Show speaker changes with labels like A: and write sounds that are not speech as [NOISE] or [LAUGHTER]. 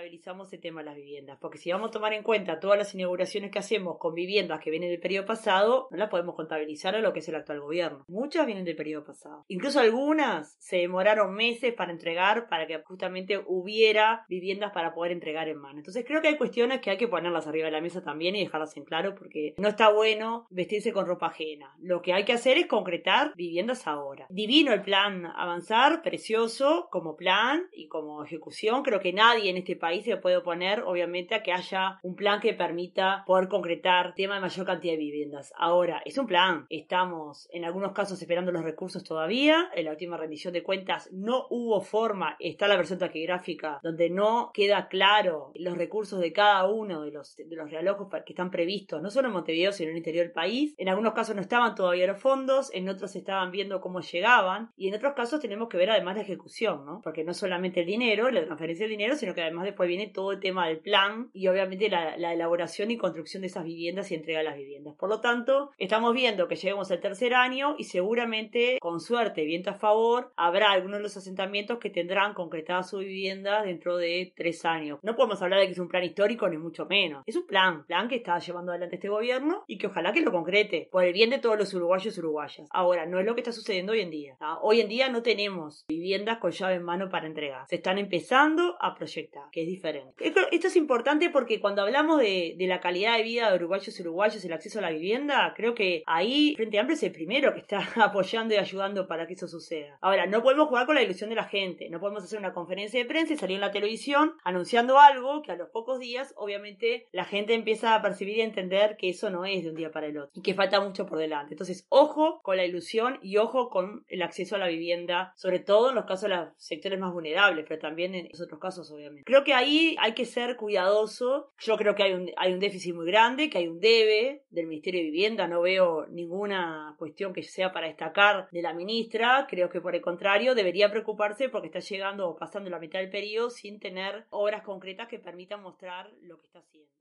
A: ¿Cómo contabilizamos el tema de las viviendas? Porque si vamos a tomar en cuenta todas las inauguraciones que hacemos con viviendas que vienen del periodo pasado, no las podemos contabilizar a lo que es el actual gobierno. Muchas vienen del periodo pasado. Incluso algunas se demoraron meses para entregar para que justamente hubiera viviendas para poder entregar en mano. Entonces creo que hay cuestiones que hay que ponerlas arriba de la mesa también y dejarlas en claro porque no está bueno vestirse con ropa ajena. Lo que hay que hacer es concretar viviendas ahora. Divino el plan avanzar, precioso como plan y como ejecución. Creo que nadie en este país se puede oponer, obviamente, a que haya un plan que permita poder concretar tema de mayor cantidad de viviendas. Ahora, es un plan. Estamos en algunos casos esperando los recursos todavía. En la última rendición de cuentas no hubo forma. Está la versión taquigráfica donde no queda claro los recursos de cada uno de los, de los realojos que están previstos, no solo en Montevideo, sino en el interior del país. En algunos casos no estaban todavía los fondos, en otros estaban viendo cómo llegaban y en otros casos tenemos que ver además la ejecución, ¿no? Porque no solamente el dinero, la transferencia del dinero, sino que además después viene todo el tema del plan y obviamente la, la elaboración y construcción de esas viviendas y entrega de las viviendas. Por lo tanto, estamos viendo que lleguemos al tercer año y seguramente, con suerte, viento a favor, habrá algunos de los asentamientos que tendrán concretadas sus viviendas dentro de tres años. No podemos hablar de que es un plan histórico, ni mucho menos. Es un plan, plan que está llevando adelante este gobierno y que ojalá que lo concrete por el bien de todos los uruguayos y uruguayas. Ahora, no es lo que está sucediendo hoy en día. Hoy en día no tenemos viviendas con llave en mano para entregar. Se están empezando a proyectar, que es diferente. Esto, es importante porque cuando hablamos de, de, la calidad de vida de uruguayos y uruguayos, el acceso a la vivienda, creo que ahí Frente Amplio es el primero que está [LAUGHS] apoyando y ayudando para que eso suceda. Ahora, no podemos jugar con la ilusión de la gente. No podemos hacer una conferencia de prensa y salir en la televisión anunciando algo que a los pocos días, obviamente, la gente empieza a percibir y a entender que eso no es de un día para el otro y que falta mucho por delante. Entonces, ojo con la ilusión y ojo con el acceso a la vivienda, sobre todo en los casos de los sectores más vulnerables, pero también en otros casos, obviamente. Creo que ahí hay que ser cuidadoso. Yo creo que hay un, hay un déficit muy grande, que hay un debe del Ministerio de Vivienda. No veo ninguna cuestión que sea para destacar de la ministra. Creo que por el contrario debería preocuparse porque está llegando o pasando la mitad del periodo sin tener obras concretas que permitan mostrar lo que está haciendo.